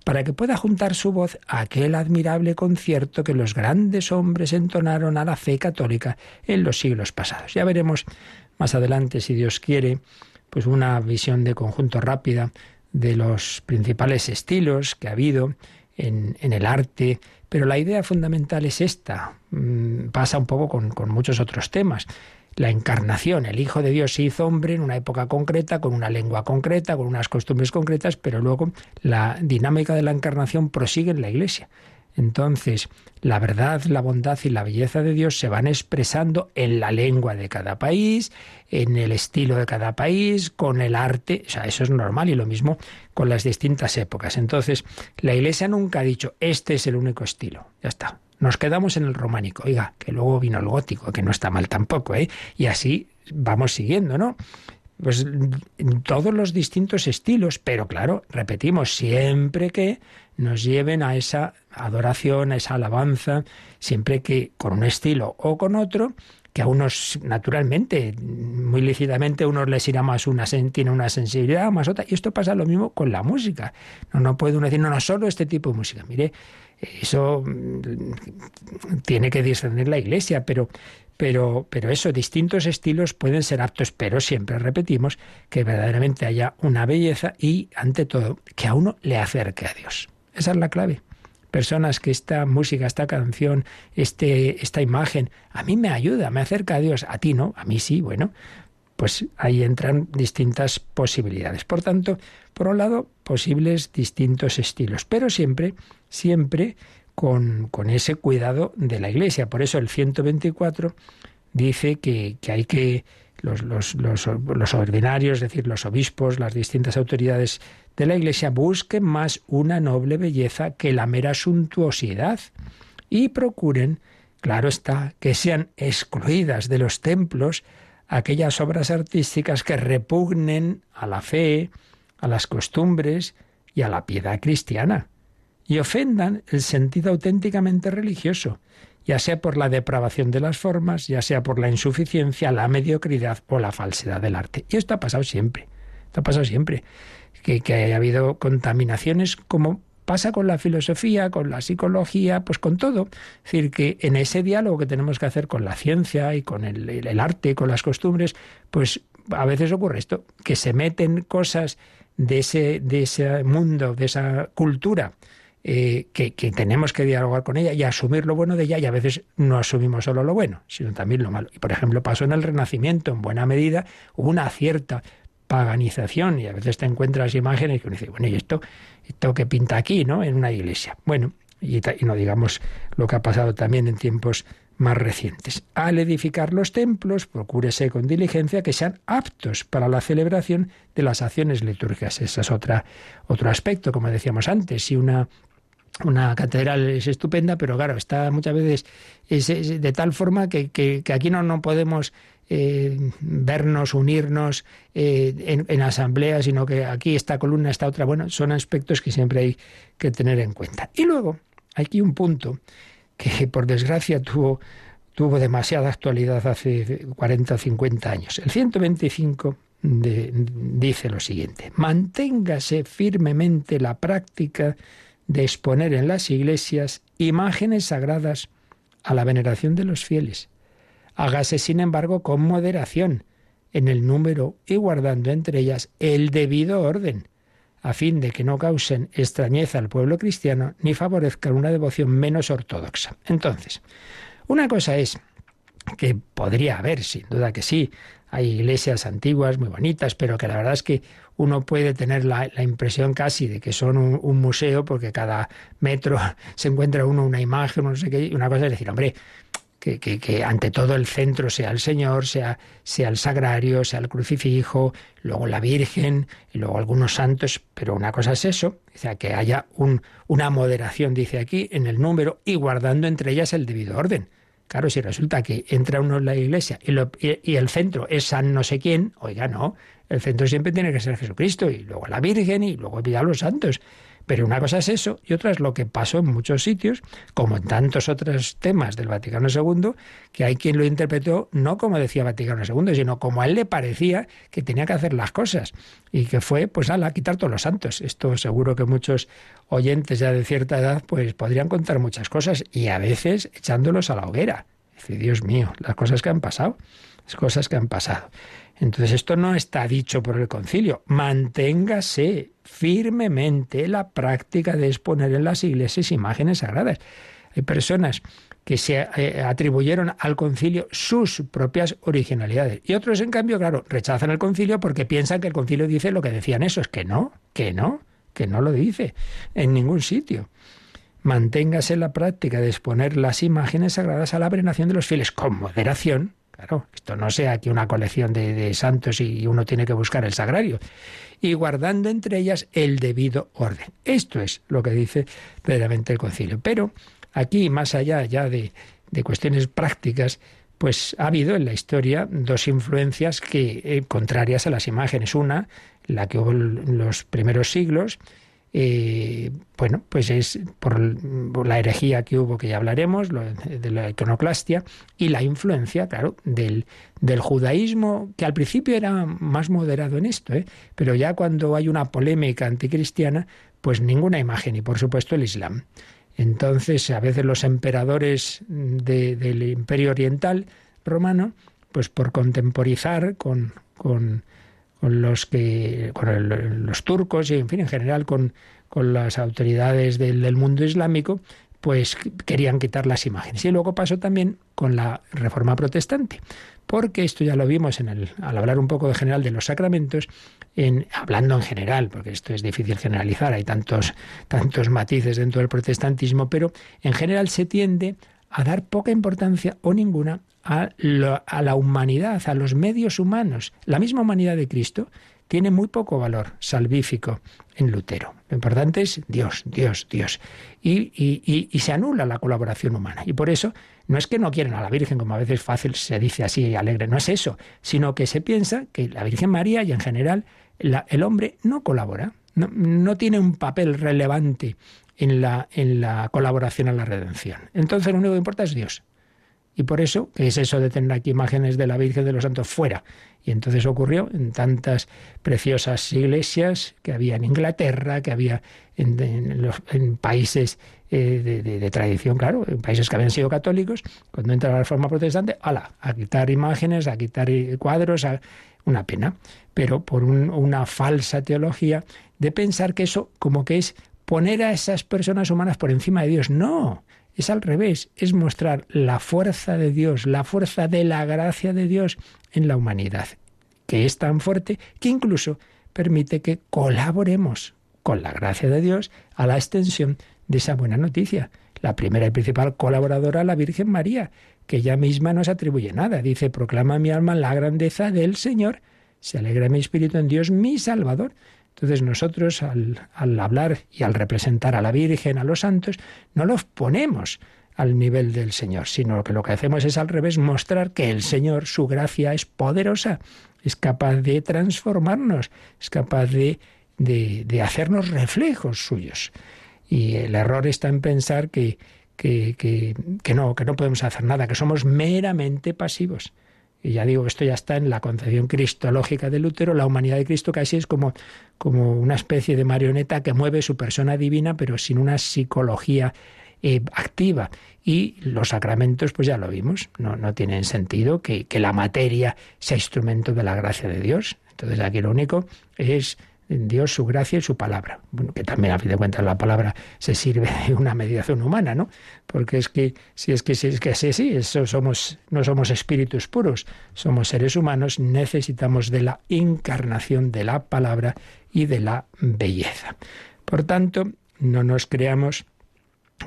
[SPEAKER 2] para que pueda juntar su voz a aquel admirable concierto que los grandes hombres entonaron a la fe católica en los siglos pasados. Ya veremos más adelante, si Dios quiere, pues una visión de conjunto rápida de los principales estilos que ha habido en, el arte, pero la idea fundamental es esta. Mm, pasa un poco con, con muchos otros temas la encarnación. El Hijo de Dios se hizo hombre en una época concreta, con una lengua concreta, con unas costumbres concretas, pero luego la dinámica de la encarnación prosigue en la Iglesia. Entonces, la verdad, la bondad y la belleza de Dios se van expresando en la lengua de cada país, en el estilo de cada país, con el arte, o sea, eso es normal y lo mismo con las distintas épocas. Entonces, la Iglesia nunca ha dicho, este es el único estilo, ya está. Nos quedamos en el románico, oiga, que luego vino el gótico, que no está mal tampoco, ¿eh? Y así vamos siguiendo, ¿no? pues todos los distintos estilos, pero claro, repetimos, siempre que nos lleven a esa adoración, a esa alabanza, siempre que con un estilo o con otro, que a unos, naturalmente, muy lícitamente, a unos les irá más una, tiene una sensibilidad, más otra. Y esto pasa lo mismo con la música. No, no puede uno decir, no, no, solo este tipo de música. Mire, eso mm, tiene que discernir la Iglesia, pero, pero, pero eso, distintos estilos pueden ser aptos, pero siempre repetimos que verdaderamente haya una belleza y, ante todo, que a uno le acerque a Dios. Esa es la clave. Personas que esta música, esta canción, este, esta imagen, a mí me ayuda, me acerca a Dios. A ti no, a mí sí, bueno, pues ahí entran distintas posibilidades. Por tanto, por un lado, posibles distintos estilos, pero siempre, siempre con, con ese cuidado de la Iglesia. Por eso el 124 dice que, que hay que los, los, los, los, ordinarios, es decir, los obispos, las distintas autoridades de la Iglesia busquen más una noble belleza que la mera suntuosidad y procuren, claro está, que sean excluidas de los templos aquellas obras artísticas que repugnen a la fe, a las costumbres y a la piedad cristiana y ofendan el sentido auténticamente religioso, ya sea por la depravación de las formas, ya sea por la insuficiencia, la mediocridad o la falsedad del arte. Y esto ha pasado siempre, esto ha pasado siempre que, haya habido contaminaciones como pasa con la filosofía, con la psicología, pues con todo. Es decir, que en ese diálogo que tenemos que hacer con la ciencia y con el, arte, con las costumbres, pues a veces ocurre esto, que se meten cosas de ese, de ese mundo, de esa cultura, eh, que, que, tenemos que dialogar con ella y asumir lo bueno de ella y a veces no asumimos solo lo bueno, sino también lo malo. Y por ejemplo pasó en el Renacimiento, en buena medida, hubo una cierta paganización y a veces te encuentras imágenes que uno dice, bueno, ¿y esto, esto que pinta aquí, ¿no? En una iglesia. Bueno, y, no digamos lo que ha pasado también en tiempos más recientes. Al edificar los templos, procúrese con diligencia que sean aptos para la celebración de las acciones litúrgicas. Ese es otra, otro aspecto, como decíamos antes. Si una una catedral es estupenda, pero claro, está muchas veces es, de tal forma que, que, aquí no, no podemos eh, vernos, unirnos eh, en, en, asamblea, sino que aquí esta columna, esta otra. Bueno, son aspectos que siempre hay que tener en cuenta. Y luego, aquí un punto que por desgracia tuvo, tuvo demasiada actualidad hace 40 o 50 años. El 125 dice lo siguiente, manténgase firmemente la práctica de exponer en las iglesias imágenes sagradas a la veneración de los fieles. Hágase, sin embargo, con moderación en el número y guardando entre ellas el debido orden, a fin de que no causen extrañeza al pueblo cristiano ni favorezcan una devoción menos ortodoxa. Entonces, una cosa es que podría haber, sin duda que sí, hay iglesias antiguas muy bonitas, pero que la verdad es que uno puede tener la, impresión casi de que son un, museo, porque cada metro se encuentra uno una imagen, no sé qué, una cosa es decir, hombre, que, que, ante todo el centro sea el Señor, sea, sea el sagrario, sea el crucifijo, luego la Virgen, y luego algunos santos, pero una cosa es eso, o sea, que haya un, una moderación, dice aquí, en el número y guardando entre ellas el debido orden. Claro, si resulta que entra uno en la iglesia y, el centro es San no sé quién, oiga, no, el centro siempre tiene que ser Jesucristo y luego la Virgen y luego ya los santos. Pero una cosa es eso y otra es lo que pasó en muchos sitios, como en tantos otros temas del Vaticano II, que hay quien lo interpretó no como decía Vaticano II, sino como a él le parecía que tenía que hacer las cosas y que fue, pues, a quitar todos los santos. Esto seguro que muchos oyentes ya de cierta edad, pues, podrían contar muchas cosas y a veces echándolos a la hoguera. Dice, Dios mío, las cosas que han pasado, las cosas que han pasado. Entonces esto no está dicho por el concilio. Manténgase firmemente la práctica de exponer en las iglesias imágenes sagradas. Hay personas que se eh, atribuyeron al concilio sus propias originalidades. Y otros, en cambio, claro, rechazan el concilio porque piensan que el concilio dice lo que decían esos. Que no, que no, que no lo dice en ningún sitio. Manténgase la práctica de exponer las imágenes sagradas a la veneración de los fieles con moderación, Claro, esto no sea aquí una colección de, santos y uno tiene que buscar el sagrario. Y guardando entre ellas el debido orden. Esto es lo que dice verdaderamente el concilio. Pero aquí, más allá ya de, cuestiones prácticas, pues ha habido en la historia dos influencias que eh, contrarias a las imágenes. Una, la que hubo en los primeros siglos, eh, bueno, pues es por la herejía que hubo, que ya hablaremos, de la iconoclastia, y la influencia, claro, del, del judaísmo, que al principio era más moderado en esto, ¿eh? pero ya cuando hay una polémica anticristiana, pues ninguna imagen, y por supuesto el Islam. Entonces, a veces los emperadores del imperio oriental romano, pues por contemporizar con, con con los que con los turcos y en fin en general con, con las autoridades del, mundo islámico pues querían quitar las imágenes. Y luego pasó también con la reforma protestante, porque esto ya lo vimos en el, al hablar un poco de general de los sacramentos, en, hablando en general, porque esto es difícil generalizar, hay tantos, tantos matices dentro del protestantismo, pero en general se tiende a dar poca importancia o ninguna a, la humanidad, a los medios humanos. La misma humanidad de Cristo tiene muy poco valor salvífico en Lutero. Lo importante es Dios, Dios, Dios. Y, se anula la colaboración humana. Y por eso no es que no quieren a la Virgen, como a veces fácil se dice así y alegre, no es eso, sino que se piensa que la Virgen María y en general el hombre no colabora, no, no tiene un papel relevante en la, en la colaboración a la redención. Entonces lo único que importa es Dios. Y por eso, ¿qué es eso de tener aquí imágenes de la Virgen de los Santos fuera? Y entonces ocurrió en tantas preciosas iglesias que había en Inglaterra, que había en, países eh, de, tradición, claro, en países que habían sido católicos, cuando entra la reforma protestante, ala, a quitar imágenes, a quitar cuadros, a, una pena, pero por una falsa teología de pensar que eso como que es poner a esas personas humanas por encima de Dios. No, es al revés, es mostrar la fuerza de Dios, la fuerza de la gracia de Dios en la humanidad, que es tan fuerte que incluso permite que colaboremos con la gracia de Dios a la extensión de esa buena noticia. La primera y principal colaboradora, la Virgen María, que ella misma no se atribuye nada. Dice, proclama mi alma la grandeza del Señor, se alegra mi espíritu en Dios mi Salvador. Entonces nosotros al, hablar y al representar a la Virgen, a los santos, no los ponemos al nivel del Señor, sino que lo que hacemos es al revés, mostrar que el Señor, su gracia es poderosa, es capaz de transformarnos, es capaz de, de, hacernos reflejos suyos. Y el error está en pensar que, que, que, no, que no podemos hacer nada, que somos meramente pasivos. Y ya digo esto ya está en la concepción cristológica de Lutero, la humanidad de Cristo casi es como, como una especie de marioneta que mueve su persona divina, pero sin una psicología eh, activa. Y los sacramentos, pues ya lo vimos, no, no tienen sentido que, que la materia sea instrumento de la gracia de Dios. Entonces aquí lo único es Dios, su gracia y su palabra. Bueno, que también a fin de cuentas la palabra se sirve de una mediación humana, ¿no? Porque es que si es que si es que sí, sí, eso somos no somos espíritus puros, somos seres humanos, necesitamos de la encarnación de la palabra y de la belleza. Por tanto, no nos creamos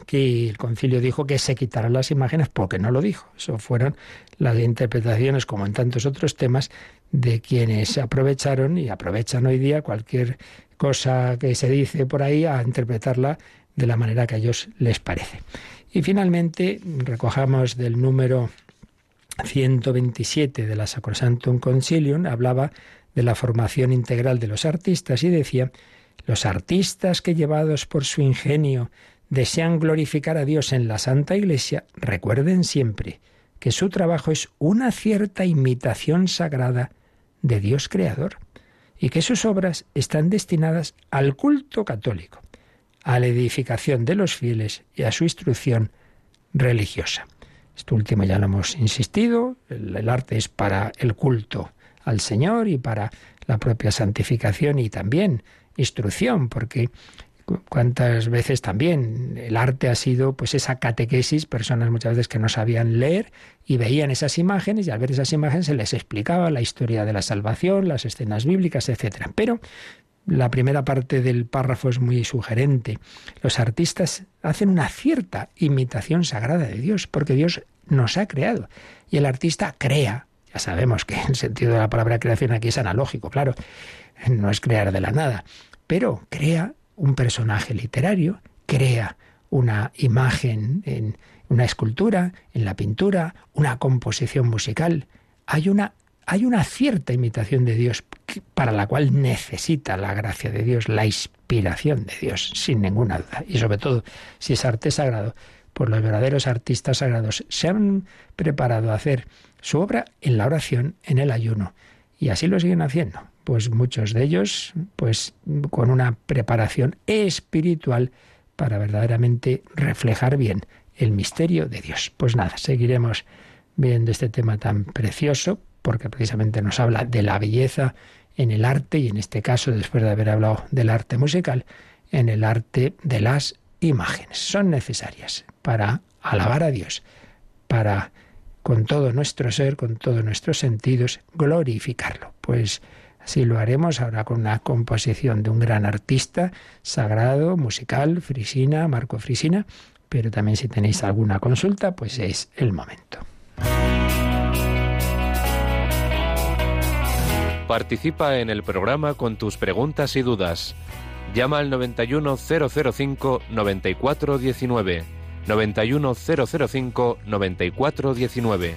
[SPEAKER 2] que el concilio dijo que se quitaran las imágenes porque no lo dijo. Eso fueron las interpretaciones, como en tantos otros temas, de quienes aprovecharon y aprovechan hoy día cualquier cosa que se dice por ahí a interpretarla de la manera que a ellos les parece. Y finalmente recojamos del número 127 de la Sacrosantum Concilium, hablaba de la formación integral de los artistas y decía, los artistas que llevados por su ingenio desean glorificar a Dios en la Santa Iglesia, recuerden siempre que su trabajo es una cierta imitación sagrada de Dios Creador y que sus obras están destinadas al culto católico, a la edificación de los fieles y a su instrucción religiosa. Esto último ya lo hemos insistido, el, el arte es para el culto al Señor y para la propia santificación y también instrucción, porque cuántas veces también el arte ha sido pues esa catequesis, personas muchas veces que no sabían leer y veían esas imágenes y al ver esas imágenes se les explicaba la historia de la salvación, las escenas bíblicas, etcétera. Pero la primera parte del párrafo es muy sugerente. Los artistas hacen una cierta imitación sagrada de Dios, porque Dios nos ha creado y el artista crea. Ya sabemos que el sentido de la palabra creación aquí es analógico, claro, no es crear de la nada, pero crea un personaje literario, crea una imagen en una escultura, en la pintura, una composición musical. Hay una, hay una cierta imitación de Dios para la cual necesita la gracia de Dios, la inspiración de Dios, sin ninguna duda. Y sobre todo, si es arte sagrado, pues los verdaderos artistas sagrados se han preparado a hacer su obra en la oración, en el ayuno, y así lo siguen haciendo pues muchos de ellos pues con una preparación espiritual para verdaderamente reflejar bien el misterio de Dios. Pues nada, seguiremos viendo este tema tan precioso porque precisamente nos habla de la belleza en el arte y en este caso, después de haber hablado del arte musical, en el arte de las imágenes. Son necesarias para alabar a Dios, para con todo nuestro ser, con todos nuestros sentidos, glorificarlo. Pues Así lo haremos ahora con una composición de un gran artista sagrado, musical, Frisina, Marco Frisina, pero también si tenéis alguna consulta, pues es el momento.
[SPEAKER 4] Participa en el programa con tus preguntas y dudas. Llama al 91005 9419.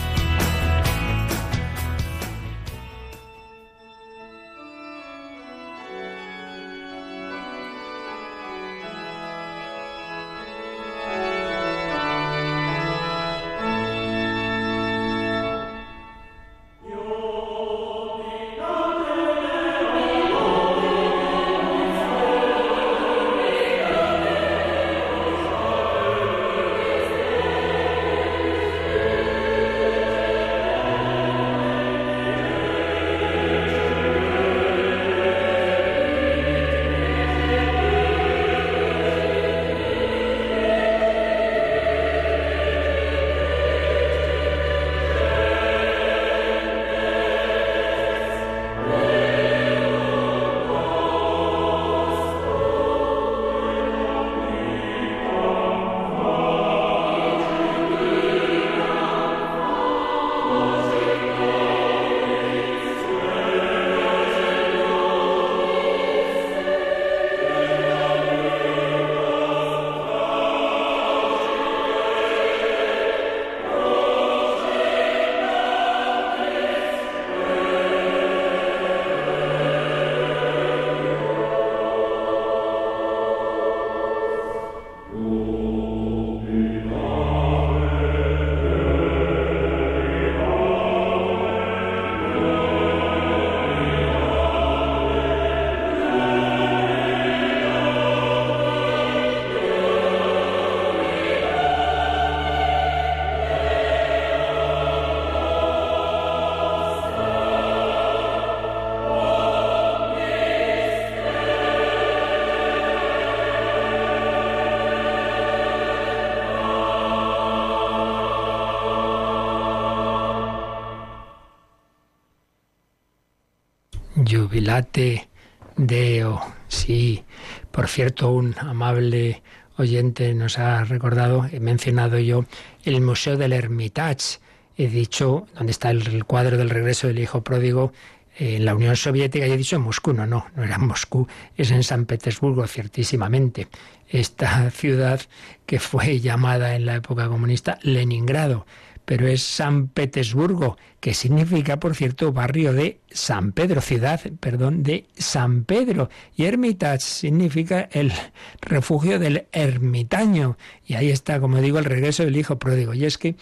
[SPEAKER 2] Jubilate Deo. Sí, por cierto, un amable oyente nos ha recordado, he mencionado yo el Museo del Hermitage. He dicho, donde está el, cuadro del regreso del hijo pródigo, en la Unión Soviética, y he dicho en Moscú, no, no, no era en Moscú, es en San Petersburgo, ciertísimamente. Esta ciudad que fue llamada en la época comunista Leningrado pero es San Petersburgo, que significa, por cierto, barrio de San Pedro, ciudad, perdón, de San Pedro. Y Hermitage significa el refugio del ermitaño. Y ahí está, como digo, el regreso del hijo pródigo. Y es que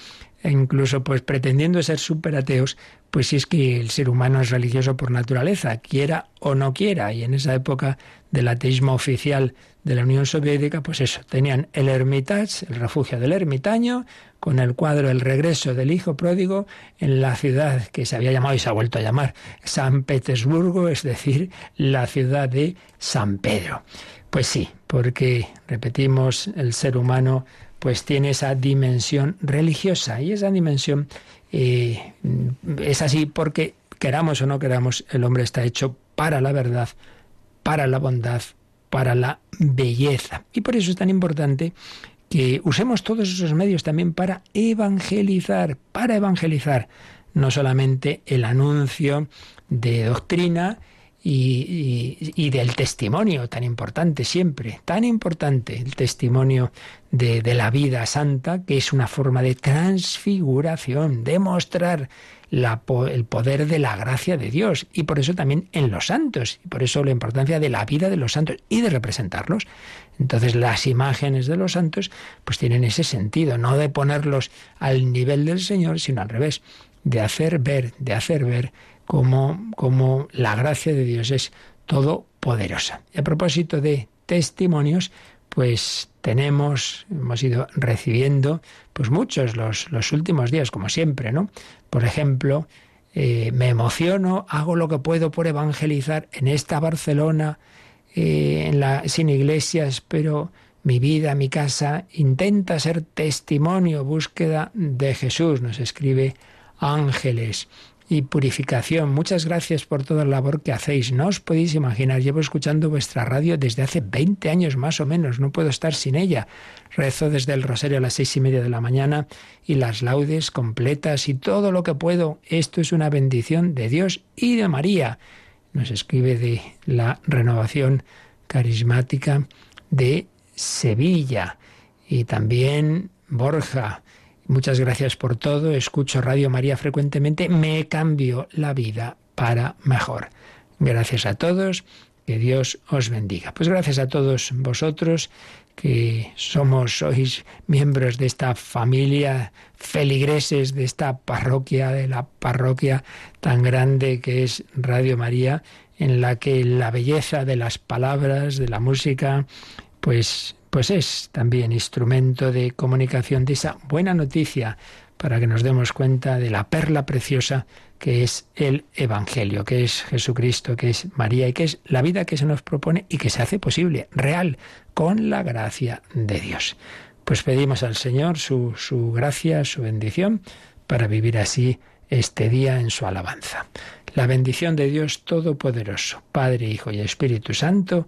[SPEAKER 2] incluso pues pretendiendo ser súper ateos, pues si es que el ser humano es religioso por naturaleza, quiera o no quiera. Y en esa época del ateísmo oficial de la Unión Soviética, pues eso, tenían el Hermitage, el refugio del ermitaño, con el cuadro El regreso del hijo pródigo en la ciudad que se había llamado y se ha vuelto a llamar San Petersburgo, es decir, la ciudad de San Pedro. Pues sí, porque, repetimos, el ser humano pues tiene esa dimensión religiosa y esa dimensión eh, es así porque queramos o no queramos, el hombre está hecho para la verdad, para la bondad, para la belleza. Y por eso es tan importante que usemos todos esos medios también para evangelizar, para evangelizar, no solamente el anuncio de doctrina, y, del testimonio tan importante siempre, tan importante el testimonio de, de, la vida santa, que es una forma de transfiguración, de mostrar la, el poder de la gracia de Dios y por eso también en los santos, y por eso la importancia de la vida de los santos y de representarlos. Entonces las imágenes de los santos pues tienen ese sentido, no de ponerlos al nivel del Señor, sino al revés, de hacer ver, de hacer ver como, la gracia de Dios es todopoderosa. Y a propósito de testimonios, pues tenemos, hemos ido recibiendo, pues muchos los, los últimos días, como siempre, ¿no? Por ejemplo, eh, me emociono, hago lo que puedo por evangelizar en esta Barcelona, eh, en la, sin iglesias, pero mi vida, mi casa, intenta ser testimonio, búsqueda de Jesús, nos escribe Ángeles y purificación. Muchas gracias por toda la labor que hacéis. No os podéis imaginar, llevo escuchando vuestra radio desde hace 20 años más o menos, no puedo estar sin ella. Rezo desde el rosario a las seis y media de la mañana y las laudes completas y todo lo que puedo. Esto es una bendición de Dios y de María. Nos escribe de la renovación carismática de Sevilla. y también Borja. Muchas gracias por todo. Escucho Radio María frecuentemente. Me cambio la vida para mejor. Gracias a todos. Que Dios os bendiga. Pues gracias a todos vosotros que somos, sois miembros de esta familia, feligreses de esta parroquia, de la parroquia tan grande que es Radio María, en la que la belleza de las palabras, de la música, pues, pues es también instrumento de comunicación de esa buena noticia para que nos demos cuenta de la perla preciosa que es el Evangelio, que es Jesucristo, que es María y que es la vida que se nos propone y que se hace posible, real, con la gracia de Dios. Pues pedimos al Señor su, su gracia, su bendición, para vivir así este día en su alabanza. La bendición de Dios Todopoderoso, Padre, Hijo y Espíritu Santo,